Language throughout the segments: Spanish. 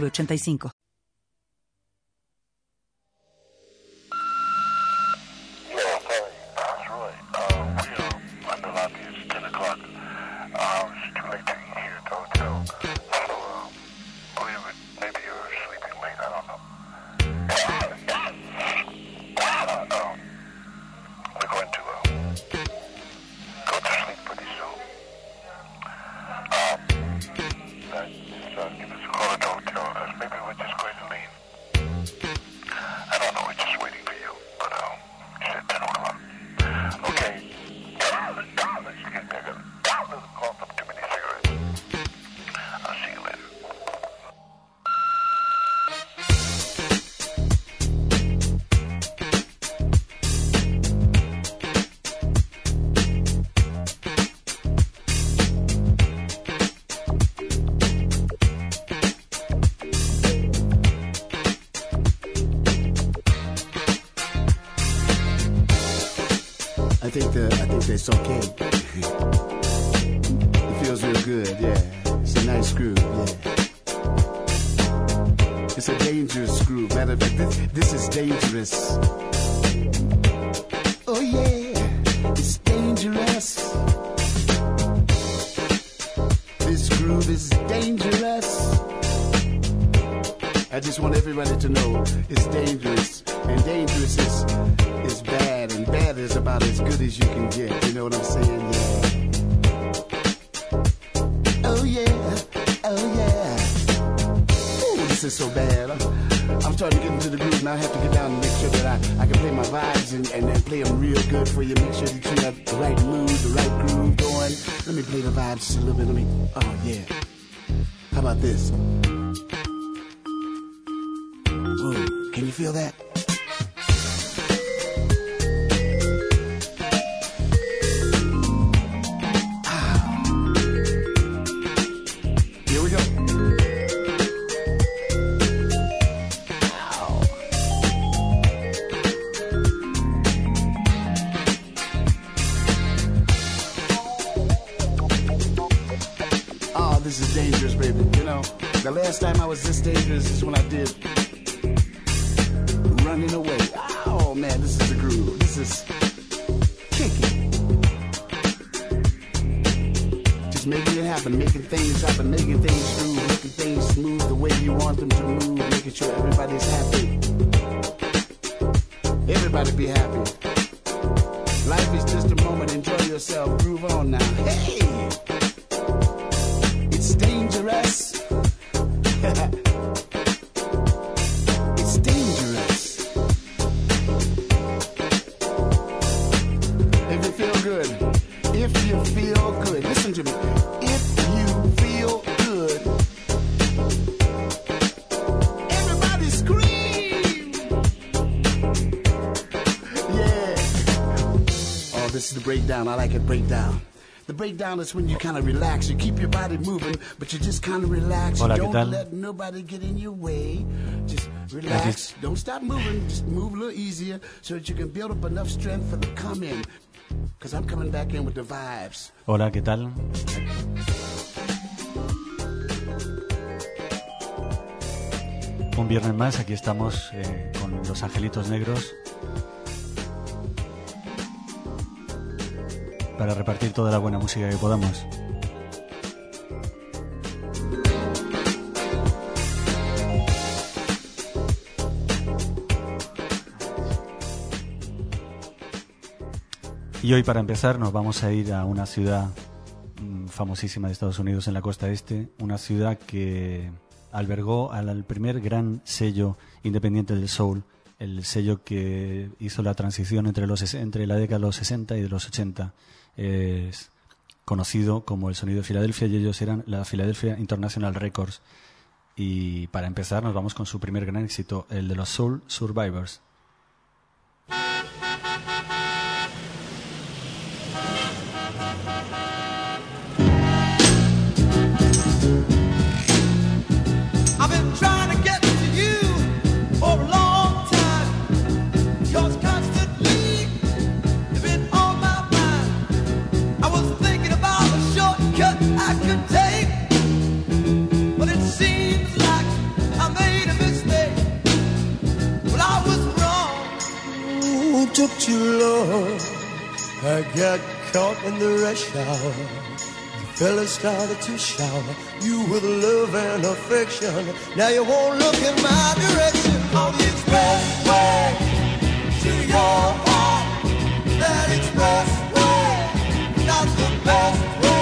3985. Is about as good as you can get. You know what I'm saying? Yeah. Oh yeah, oh yeah. Ooh, this is so bad. I'm, I'm starting to get into the groove, and I have to get down and make sure that I, I can play my vibes and, and, and play them real good for you. Make sure that you have the right mood, the right groove going. Let me play the vibes just a little bit. Let me. Oh yeah. How about this? Whoa, can you feel that? Breakdown. I like it breakdown. The breakdown is when you kind of relax. You keep your body moving, but you just kind of relax. Hola, ¿qué don't tal? let nobody get in your way. Just relax. Don't stop moving. Just move a little easier so that you can build up enough strength for the come in. Because I'm coming back in with the vibes. Hola, ¿qué tal? Un viernes más, aquí estamos eh, con los angelitos negros para repartir toda la buena música que podamos. Y hoy para empezar nos vamos a ir a una ciudad mm, famosísima de Estados Unidos en la costa este, una ciudad que albergó al, primer gran sello independiente del soul, el sello que hizo la transición entre, los, entre la década de los 60 y de los 80. Es conocido como el sonido de Filadelfia y ellos eran la Philadelphia International Records. Y para empezar nos vamos con su primer gran éxito, el de los Soul Survivors. Took too long. I got caught in the rush hour. The fella started to shower you with love and affection. Now you won't look in my direction on the expressway to your heart. That expressway, not the best way.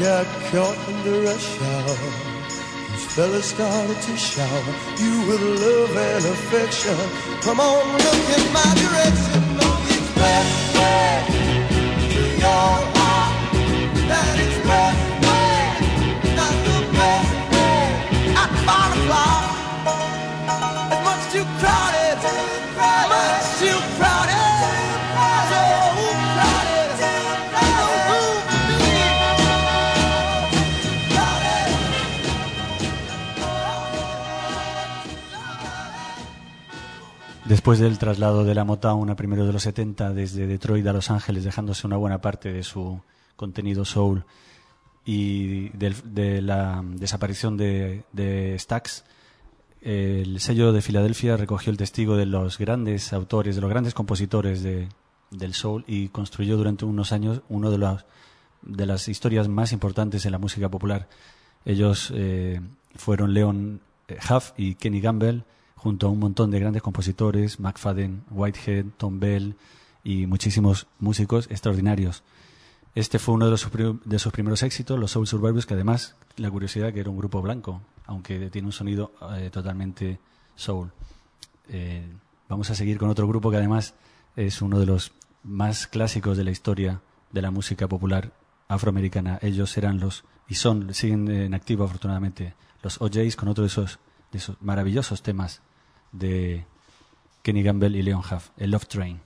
Got caught in the rush hour. These fellas started to shower you with love and affection. Come on, look in my direction. Después del traslado de la Motown a primeros de los 70 desde Detroit a Los Ángeles, dejándose una buena parte de su contenido soul y del- de, la desaparición de, de Stax, el sello de Filadelfia recogió el testigo de los grandes autores, de los grandes compositores de- del soul y construyó durante unos años uno de de las historias más importantes en la música popular. Ellos eh, fueron Leon Huff y Kenny Gamble, junto a un montón de grandes compositores, McFadden, Whitehead, Tom Bell y muchísimos músicos extraordinarios. Este fue uno de, los, de sus primeros éxitos, los Soul Survivors, que además, la curiosidad que era un grupo blanco, aunque tiene un sonido eh, totalmente soul. Eh, vamos a seguir con otro grupo que además es uno de los más clásicos de la historia de la música popular afroamericana. Ellos eran los, y son, siguen en activo afortunadamente, los OJs con otro de esos, de esos maravillosos temas de Kenny Gamble y Leon Huff, el Love Train.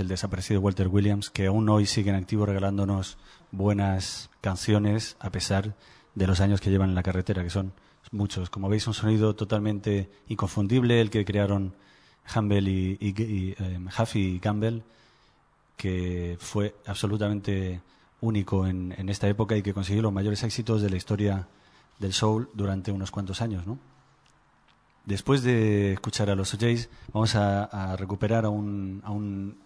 El desaparecido Walter Williams, que aún hoy siguen activos regalándonos buenas canciones a pesar de los años que llevan en la carretera, que son muchos. Como veis, un sonido totalmente inconfundible, el que crearon Humble y, y, eh, Huffy y Campbell, que fue absolutamente único en, en esta época y que consiguió los mayores éxitos de la historia del soul durante unos cuantos años. Después de escuchar a los OJs, vamos a, a recuperar a un, a un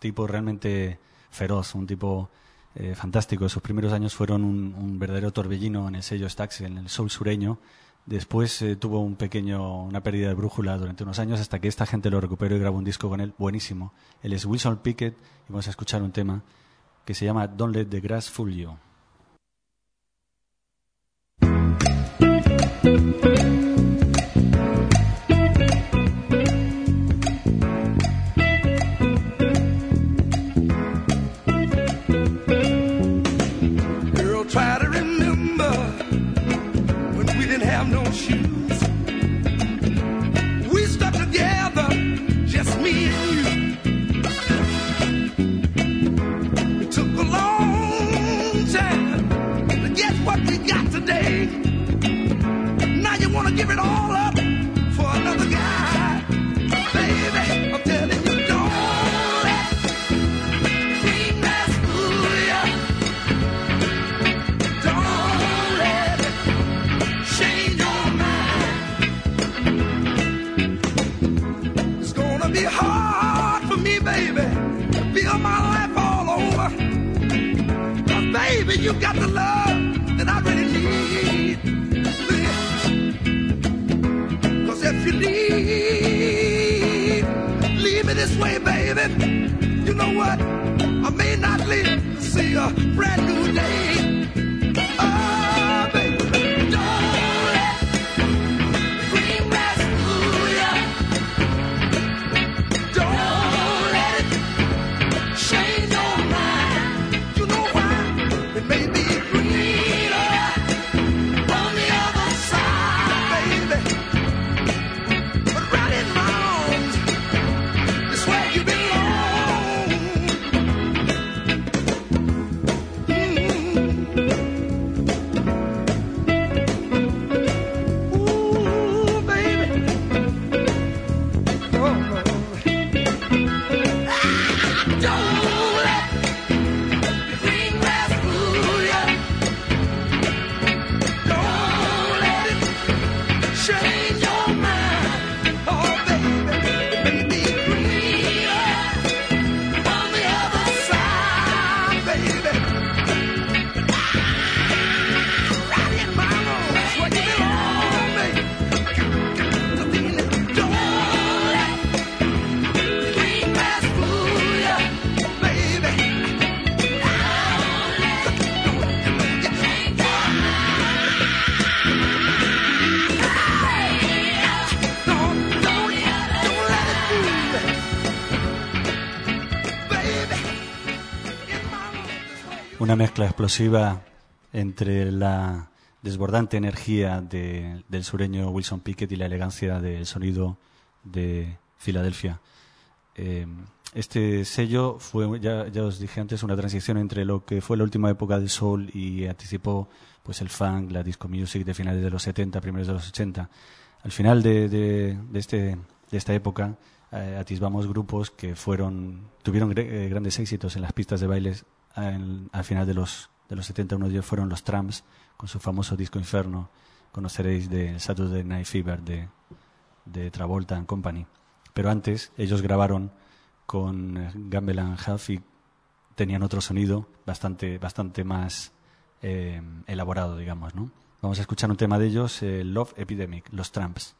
tipo realmente feroz, un tipo eh, fantástico. Sus primeros años fueron un, verdadero torbellino en el sello Stax, en el soul sureño. Después eh, tuvo un pequeño, una pérdida de brújula durante unos años hasta que esta gente lo recuperó y grabó un disco con él buenísimo. Él es Wilson Pickett y vamos a escuchar un tema que se llama Don't Let the Grass Fool You. Una mezcla explosiva entre la desbordante energía de- del sureño Wilson Pickett y la elegancia del sonido de Filadelfia. Eh, este sello fue, ya, ya os dije antes, una transición entre lo que fue la última época del soul y anticipó pues el funk, la disco music de finales de los 70, primeros de los 80. Al final de, de- este, de esta época eh, atisbamos grupos que fueron tuvieron eh, grandes éxitos en las pistas de bailes al, al final de los, de los 70. Uno de ellos fueron los Tramps con su famoso disco Inferno. Conoceréis de Saturday Night Fever de, de Travolta and Company. Pero antes ellos grabaron con eh, Gamble and Huff y tenían otro sonido bastante, bastante más eh, elaborado, digamos, ¿no? Vamos a escuchar un tema de ellos, eh, Love Epidemic, los Tramps.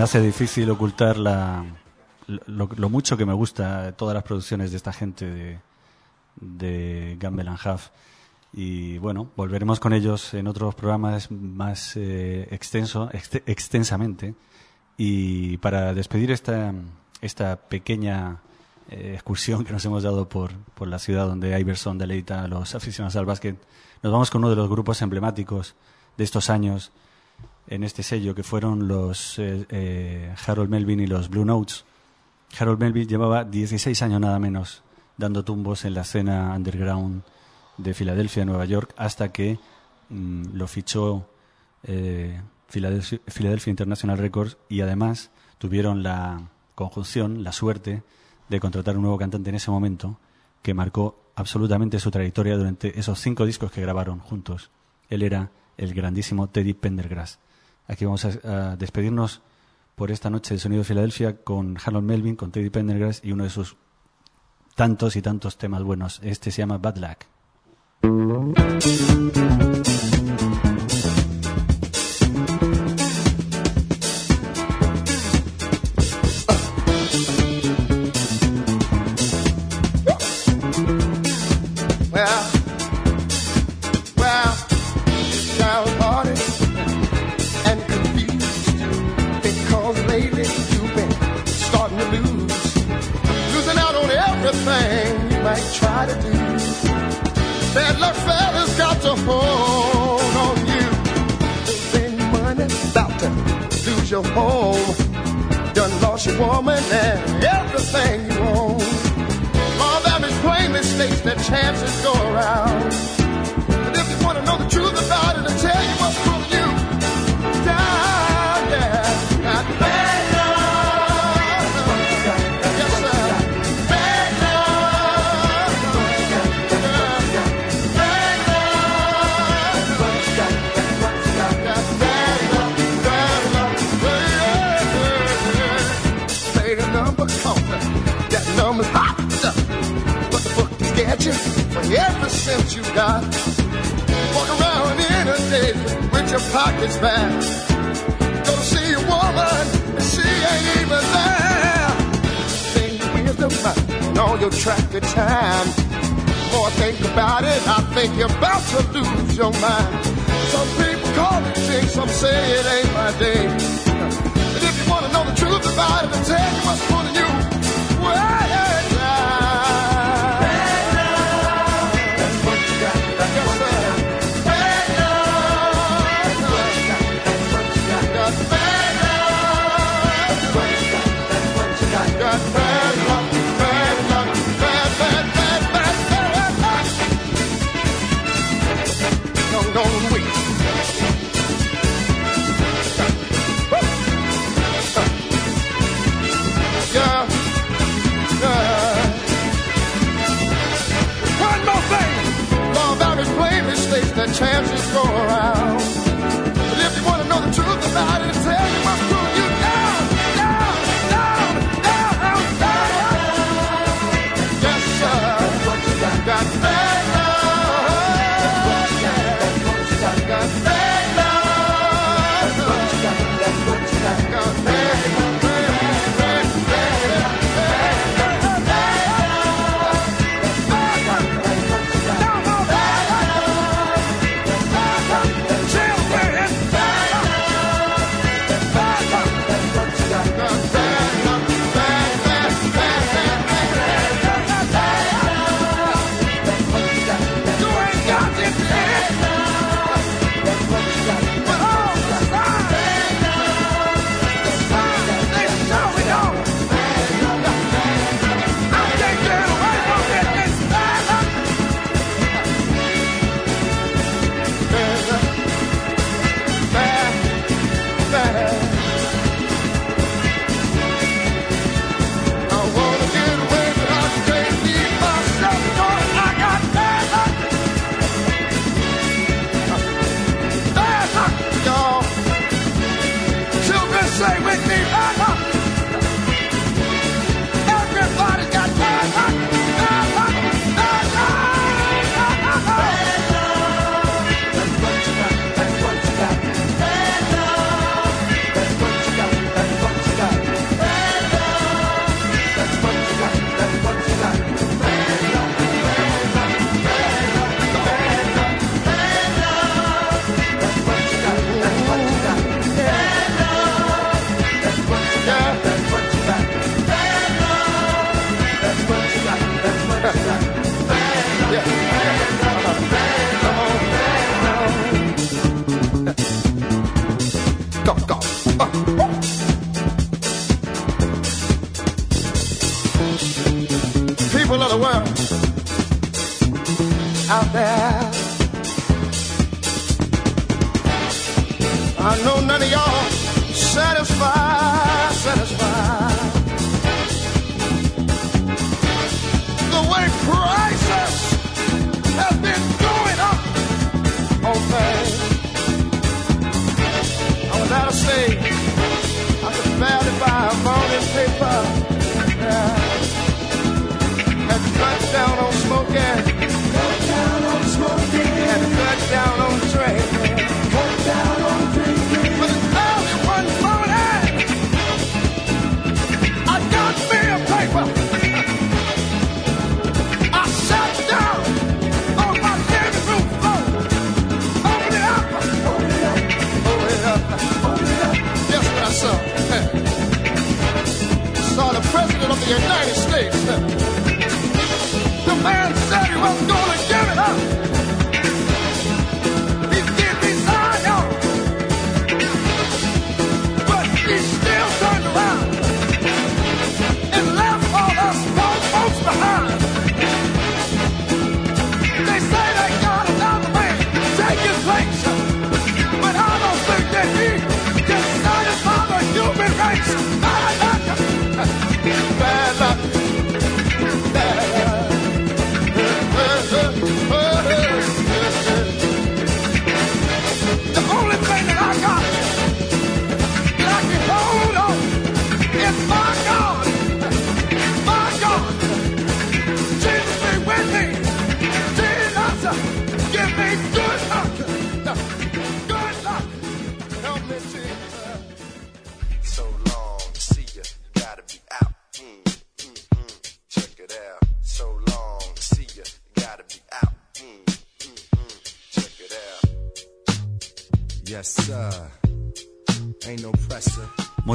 Me hace difícil ocultar la, lo, mucho que me gusta todas las producciones de esta gente de, de Gamble and Huff. Y bueno, volveremos con ellos en otros programas más eh, extenso, ext- extensamente. Y para despedir esta, esta pequeña eh, excursión que nos hemos dado por, por la ciudad donde Iverson deleita a los aficionados al básquet, nos vamos con uno de los grupos emblemáticos de estos años en este sello, que fueron los eh, eh, Harold Melvin y los Blue Notes. Harold Melvin llevaba 16 años nada menos dando tumbos en la escena underground de Filadelfia, Nueva York, hasta que mm, lo fichó eh, Philadelphia, Philadelphia International Records y además tuvieron la conjunción, la suerte de contratar un nuevo cantante en ese momento que marcó absolutamente su trayectoria durante esos cinco discos que grabaron juntos. Él era el grandísimo Teddy Pendergrass. Aquí vamos a, despedirnos por esta noche de Sonido de Filadelfia con Harold Melvin, con Teddy Pendergrass y uno de sus tantos y tantos temas buenos. Este se llama Bad Luck. Lose your home. Done lost your woman and everything you own. All that is plainly states that chances go around. But if you want to know the truth about it, cent you got. Walk around in a day with your pockets back. Go see a woman and she ain't even there. Think wisdom and all your track of time. More I think about it, I think you're about to lose your mind. Some people call it jinx, some say it ain't my day. But if you want to know the truth about it, I'll tell you what's chances go around.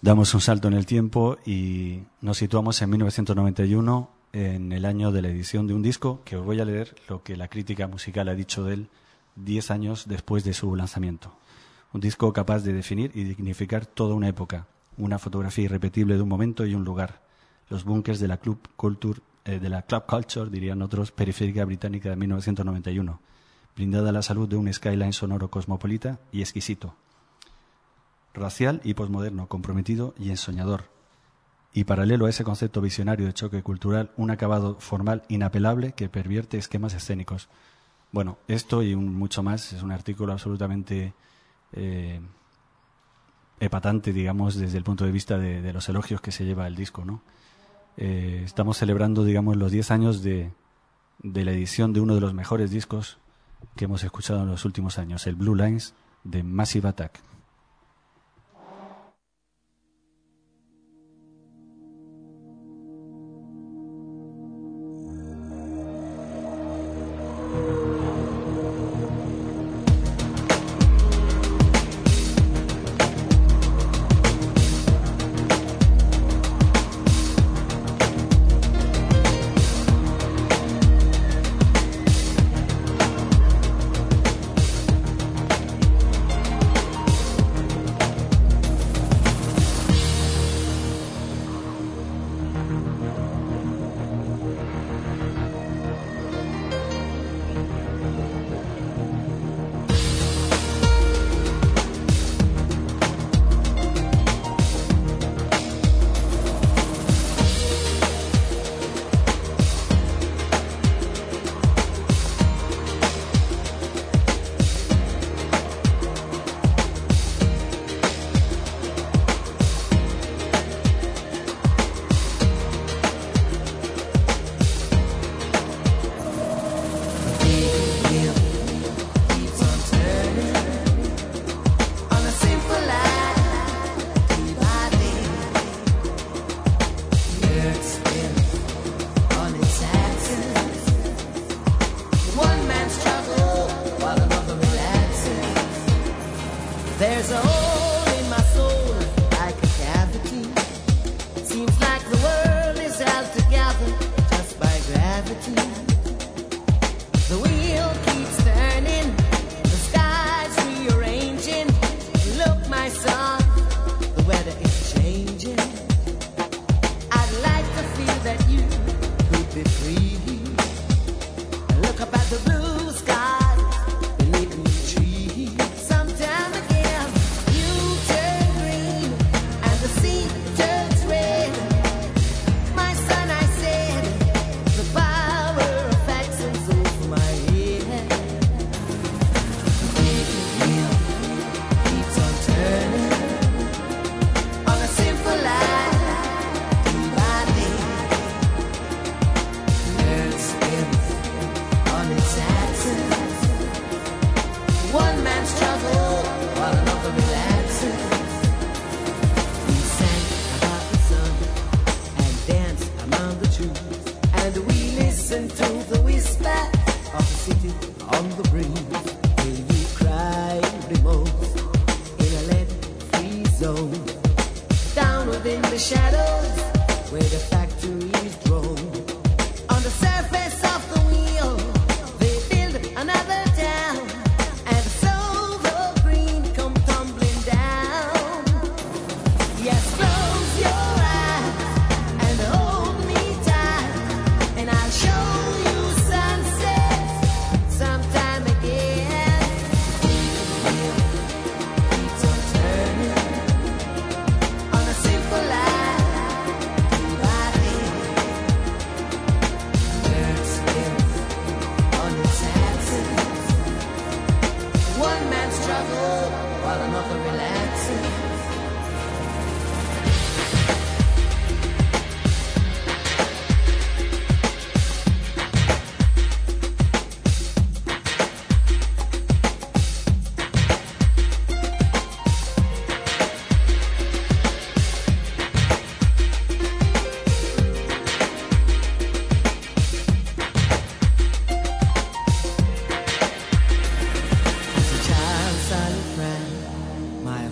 Damos un salto en el tiempo y nos situamos en 1991, en el año de la edición de un disco que os voy a leer lo que la crítica musical ha dicho de él 10 años después de su lanzamiento. Un disco capaz de definir y dignificar toda una época, una fotografía irrepetible de un momento y un lugar. Los bunkers de la club culture, eh, de la club culture, dirían otros, periférica británica de 1991, brindada la salud de un skyline sonoro cosmopolita y exquisito racial y posmoderno, comprometido y ensoñador. Y paralelo a ese concepto visionario de choque cultural, un acabado formal inapelable que pervierte esquemas escénicos. Bueno, esto y un, mucho más es un artículo absolutamente eh, epatante, digamos, desde el punto de vista de, los elogios que se lleva el disco, ¿no? Eh, estamos celebrando, digamos, los 10 años de, de la edición de uno de los mejores discos que hemos escuchado en los últimos años, el Blue Lines de Massive Attack.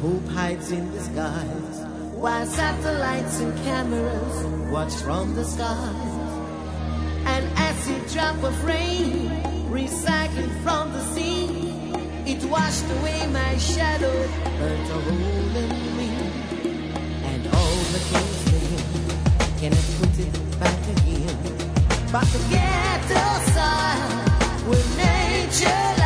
Hope hides in disguise, while satellites and cameras watch from the skies. An acid drop of rain recycled from the sea. It washed away my shadow, burnt a hole in me. And all the king's name can I put it back again? But the ghetto side, with nature.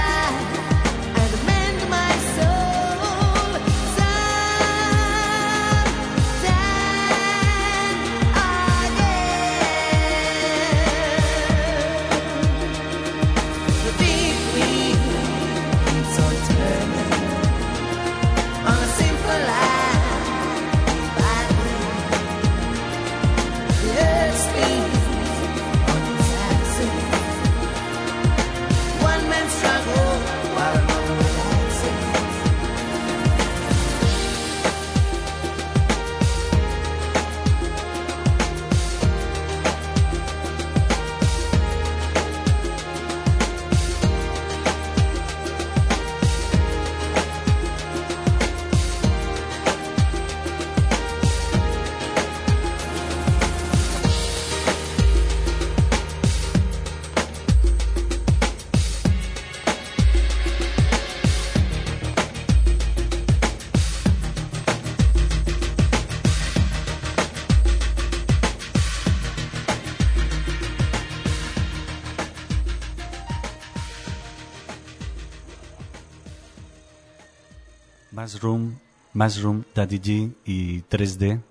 Mushroom, Mushroom, Daddy G y 3D,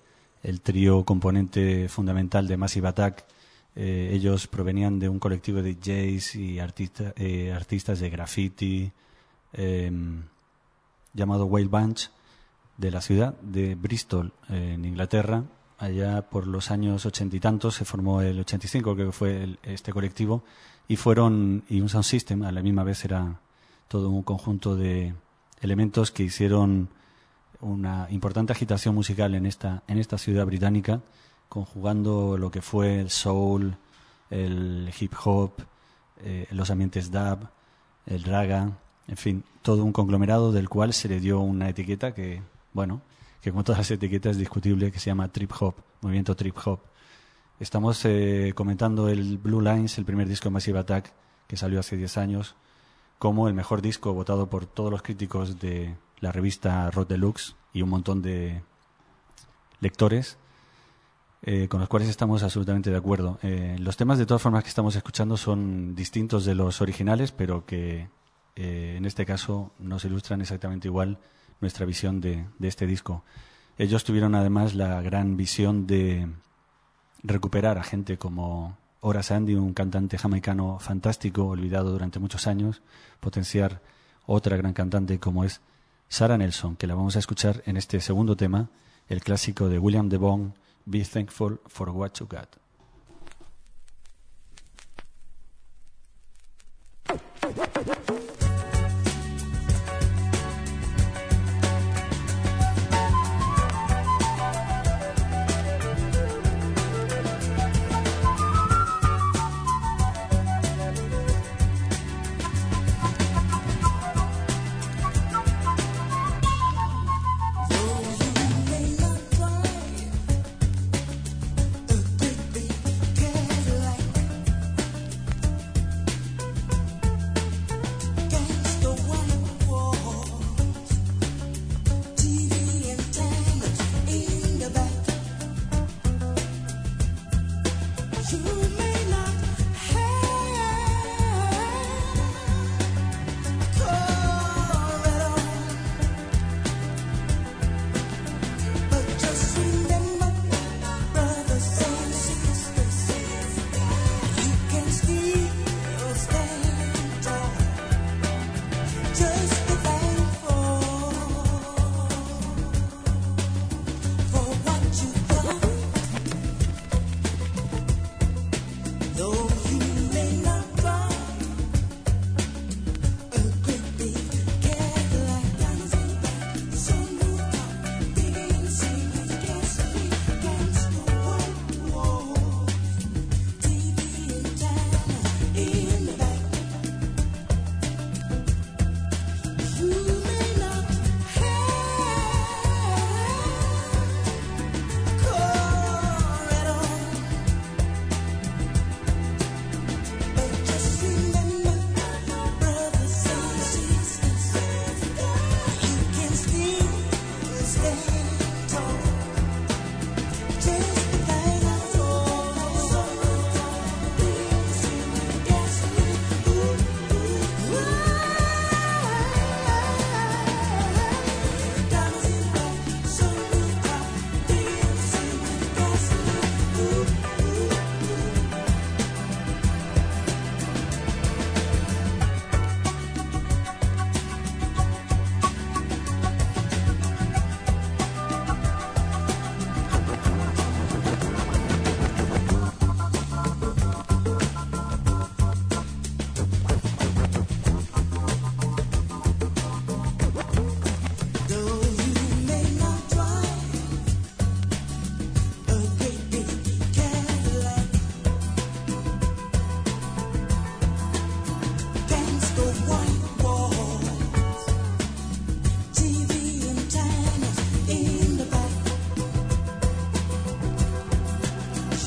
el trío componente fundamental de Massive Attack. Eh, ellos provenían de un colectivo de DJs y artista, eh, artistas de graffiti em, llamado Whale Bunch de la ciudad de Bristol, en Inglaterra. Allá por los años ochenta y tantos se formó el 85, creo que fue este colectivo, y fueron, y un sound system, a la misma vez era todo un conjunto de, elementos que hicieron una importante agitación musical en esta, en esta ciudad británica, conjugando lo que fue el soul, el hip hop, eh, los ambientes dub, el raga, en fin, todo un conglomerado del cual se le dio una etiqueta que, bueno, que como todas las etiquetas es discutible, que se llama trip hop, movimiento trip hop. Estamos eh, comentando el Blue Lines, el primer disco de Massive Attack que salió hace 10 años, como el mejor disco votado por todos los críticos de la revista Rock Deluxe y un montón de lectores eh, con los cuales estamos absolutamente de acuerdo. Eh, los temas, de todas formas, que estamos escuchando son distintos de los originales, pero que eh, en este caso nos ilustran exactamente igual nuestra visión de, de este disco. Ellos tuvieron además la gran visión de recuperar a gente como Horace Andy, un cantante jamaicano fantástico, olvidado durante muchos años, potenciar otra gran cantante como es Sarah Nelson, que la vamos a escuchar en este segundo tema, el clásico de William DeVon, Be Thankful for What You Got.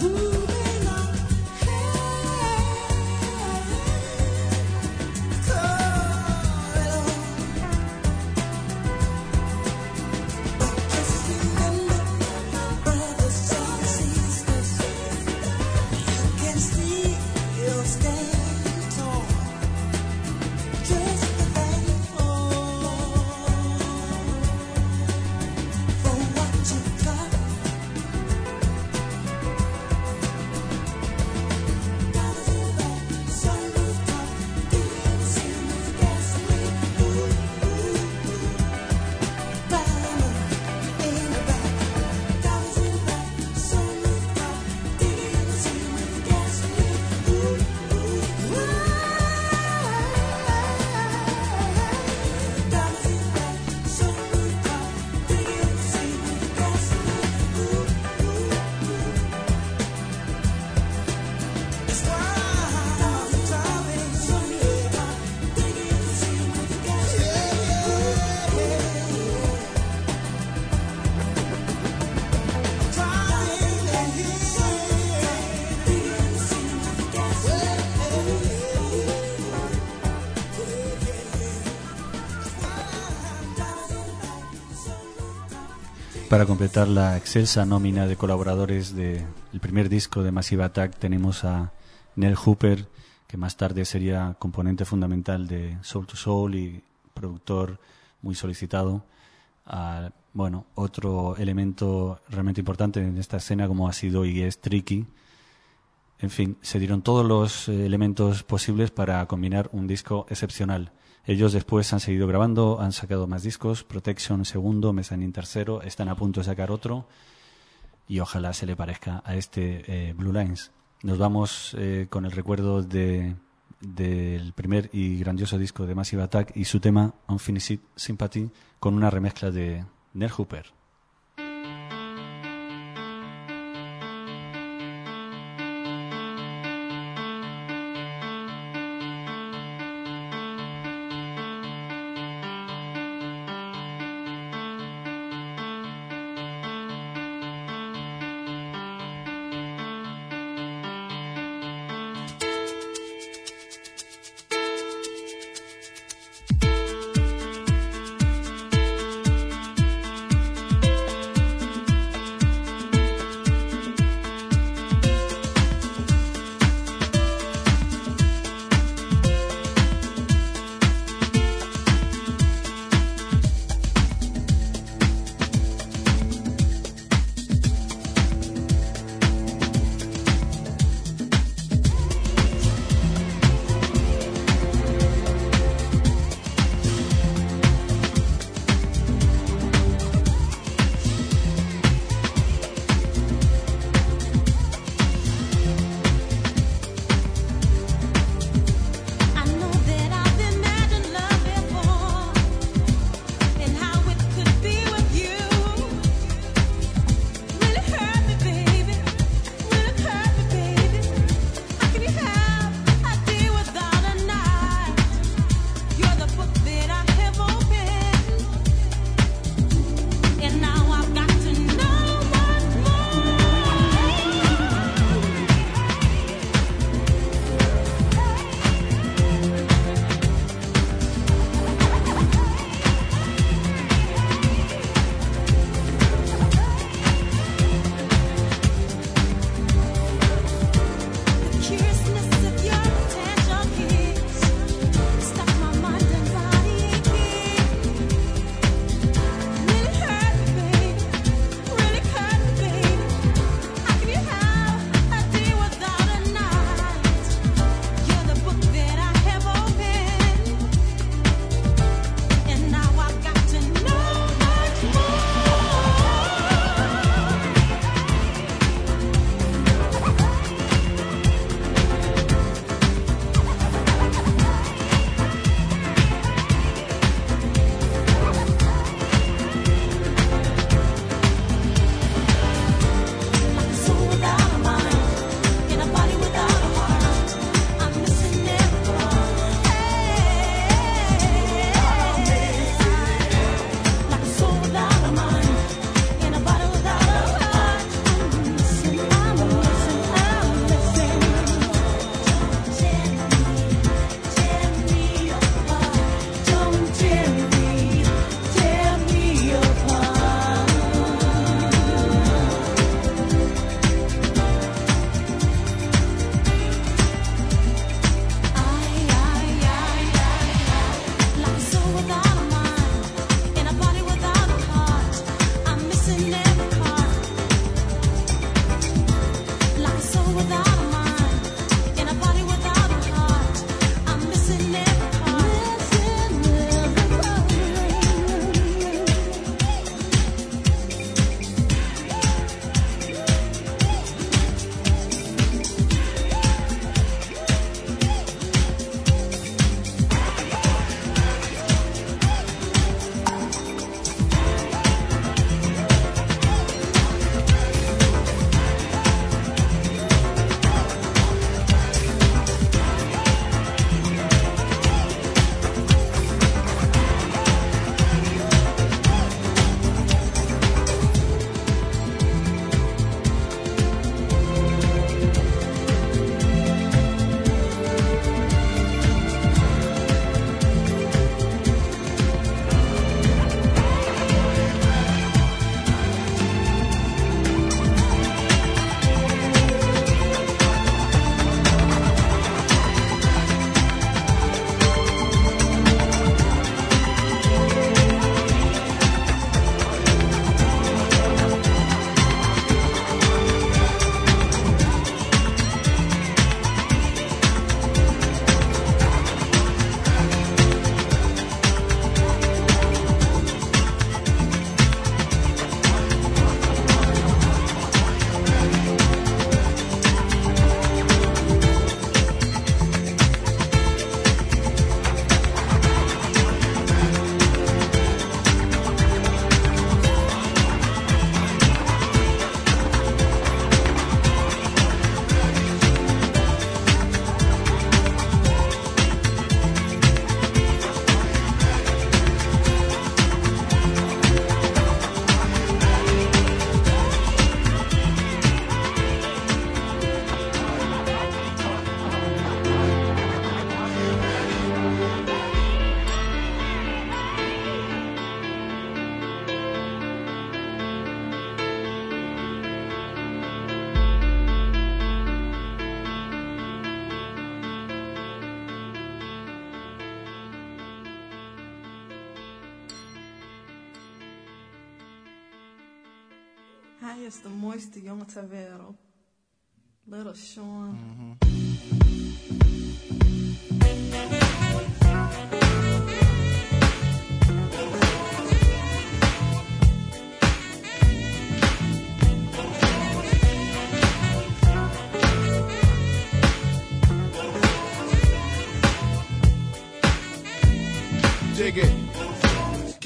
Ooh. Para completar la excelsa nómina de colaboradores del primer disco de Massive Attack tenemos a Nell Hooper, que más tarde sería componente fundamental de Soul to Soul y productor muy solicitado. Bueno, otro elemento realmente importante en esta escena como ha sido y es Tricky. En fin, se dieron todos los eh, elementos posibles para combinar un disco excepcional. Ellos después han seguido grabando, han sacado más discos, Protection segundo, Mezzanine tercero, están a punto de sacar otro y ojalá se le parezca a este eh, Blue Lines. Nos vamos eh, con el recuerdo de del primer y grandioso disco de Massive Attack y su tema Unfinished Sympathy con una remezcla de Nell Hooper. Montevideo, Little Sean. Dig it.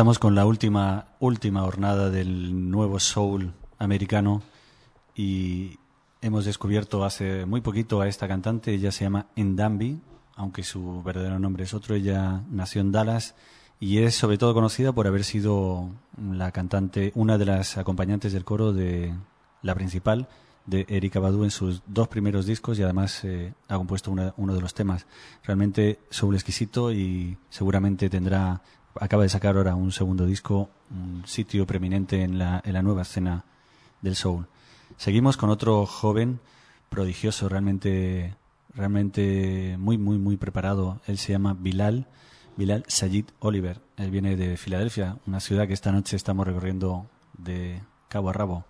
Estamos con la última, última jornada del nuevo soul americano y hemos descubierto hace muy poquito a esta cantante. Ella se llama Endambi, aunque su verdadero nombre es otro. Ella nació en Dallas y es sobre todo conocida por haber sido la cantante, una de las acompañantes del coro de la principal de Erika Badu en sus dos primeros discos y además eh, ha compuesto uno de los temas. Realmente soul exquisito y seguramente tendrá, acaba de sacar ahora un segundo disco, un sitio preeminente en la, en la nueva escena del soul. Seguimos con otro joven prodigioso, realmente, realmente muy, muy, muy preparado. Él se llama Bilal, Bilal Sayid Oliver. Él viene de Filadelfia, una ciudad que esta noche estamos recorriendo de cabo a rabo.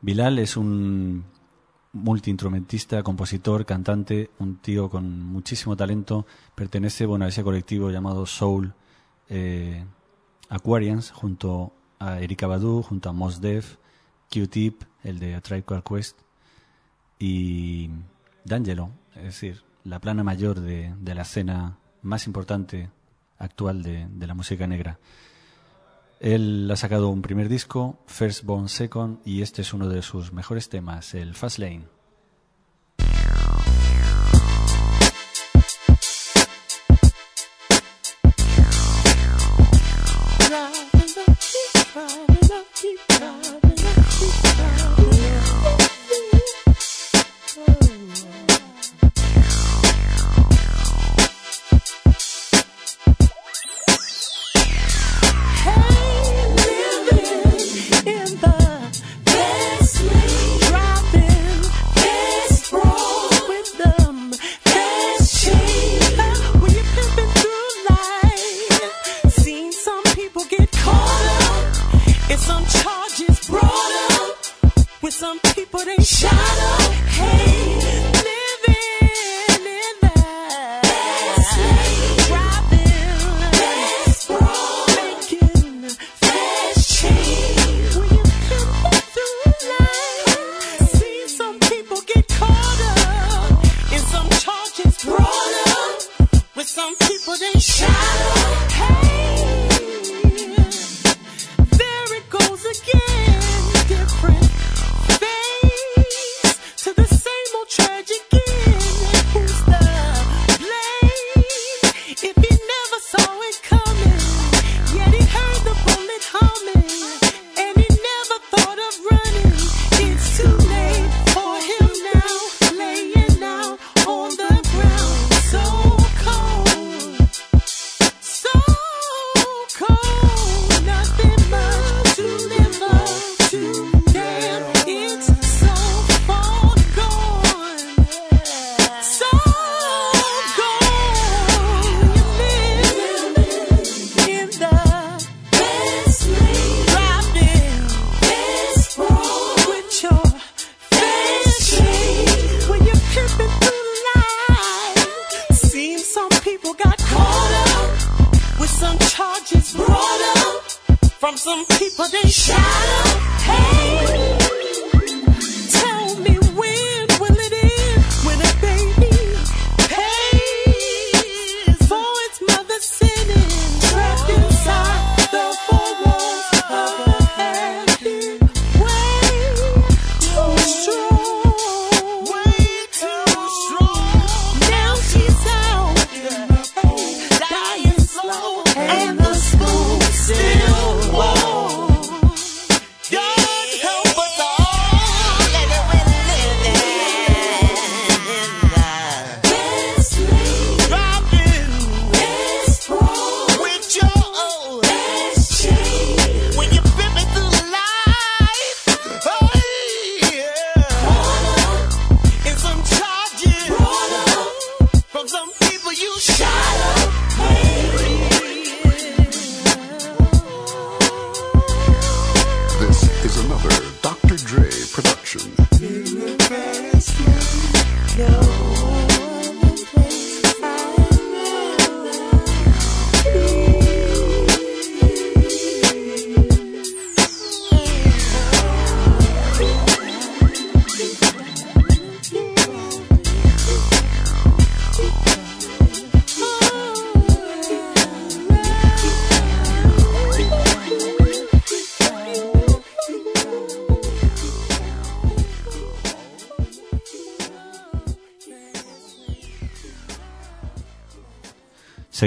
Bilal es un multiinstrumentista, compositor, cantante, un tío con muchísimo talento. Pertenece bueno, a ese colectivo llamado Soul eh, Aquarians, junto a Erika Badu, junto a Mos Def, Q-Tip, el de A Tribe Called Quest, y D'Angelo, es decir, la plana mayor de, de la escena más importante actual de, de la música negra. Él ha sacado un primer disco, First Born Second, y este es uno de sus mejores temas, el Fast Lane.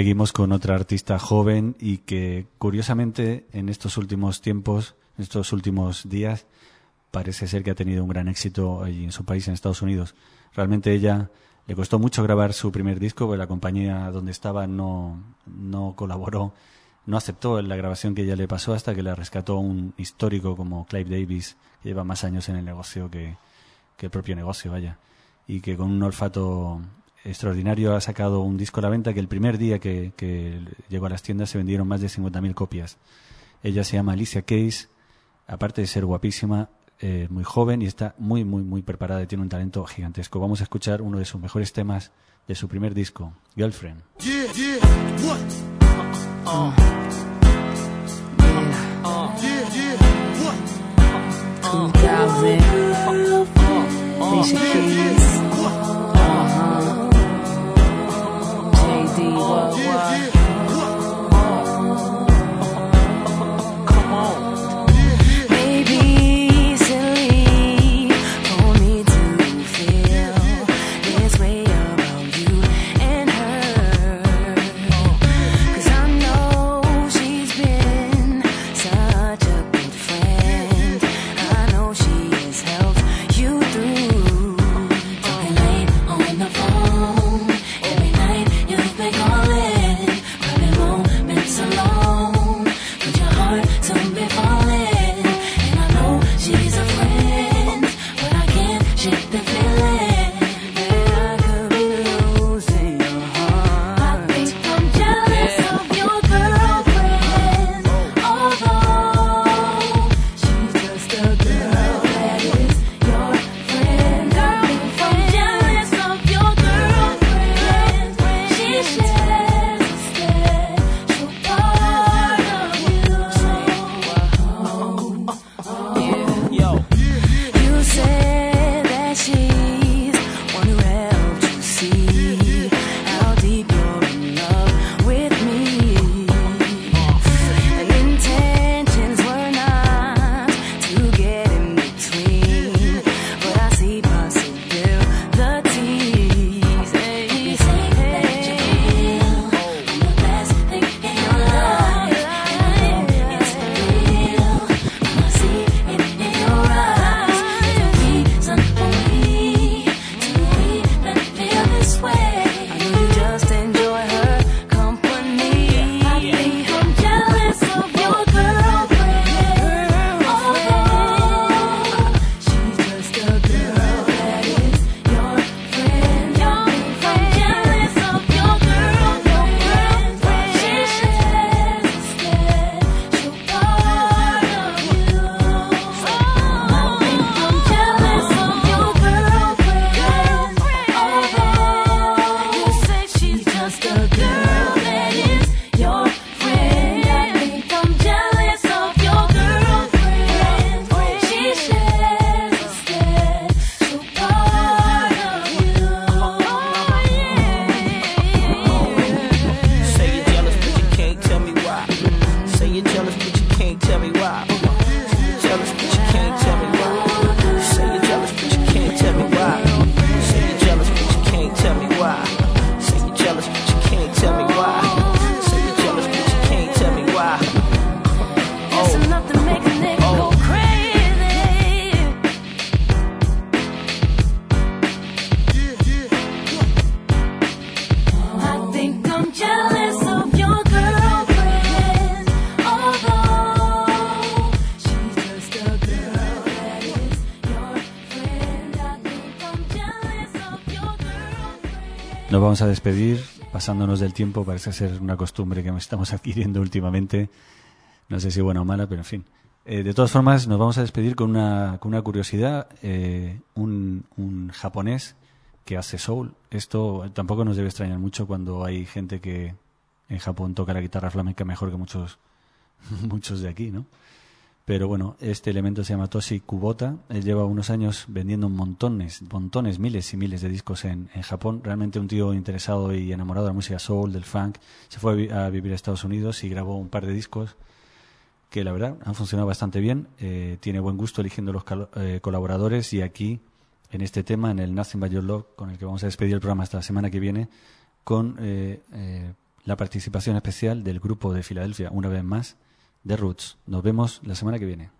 Seguimos con otra artista joven y que curiosamente en estos últimos tiempos, en estos últimos días, parece ser que ha tenido un gran éxito allí en su país, en Estados Unidos. Realmente ella le costó mucho grabar su primer disco, porque la compañía donde estaba no, no colaboró, no aceptó la grabación que ella le pasó hasta que la rescató un histórico como Clive Davis, que lleva más años en el negocio que, que el propio negocio, vaya, y que con un olfato extraordinario ha sacado un disco a la venta que el primer día que, que llegó a las tiendas se vendieron más de 50.000 copias. Ella se llama Alicia Case, aparte de ser guapísima, eh, muy joven y está muy, muy, muy preparada y tiene un talento gigantesco. Vamos a escuchar uno de sus mejores temas de su primer disco, Girlfriend. Yeah, yeah, what? Uh, uh, yeah, yeah, what? 2000. Alicia vamos a despedir, pasándonos del tiempo, parece ser una costumbre que estamos adquiriendo últimamente. No sé si buena o mala, pero en fin. Eh, de todas formas, nos vamos a despedir con una, con una curiosidad. Eh, un, un japonés que hace soul. Esto tampoco nos debe extrañar mucho cuando hay gente que en Japón toca la guitarra flamenca mejor que muchos, muchos de aquí, ¿no? Pero bueno, este elemento se llama Toshi Kubota. Él lleva unos años vendiendo montones, montones, miles y miles de discos en, Japón. Realmente un tío interesado y enamorado de la música soul, del funk. Se fue a, vi- a vivir a Estados Unidos y grabó un par de discos que la verdad han funcionado bastante bien. Eh, tiene buen gusto eligiendo los eh, colaboradores y aquí, en este tema, en el Nothing But Your Love, con el que vamos a despedir el programa hasta la semana que viene, con eh, eh, la participación especial del grupo de Filadelfia, una vez más, de Roots. Nos vemos la semana que viene.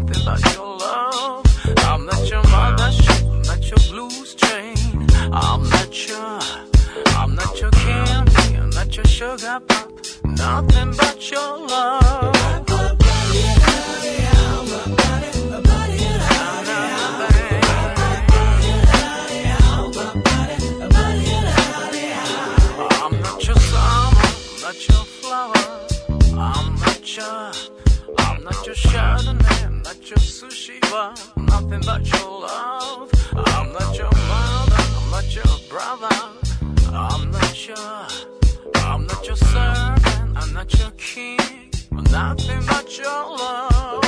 Nothing but your love. I'm not your mothership, not your blues train. I'm not your, I'm not your candy, I'm not your sugar pop, nothing but your love. I'm not your summer, bar, nothing but your love. I'm not your mother, I'm not your brother. I'm not your, I'm not your servant, I'm not your king, nothing but your love.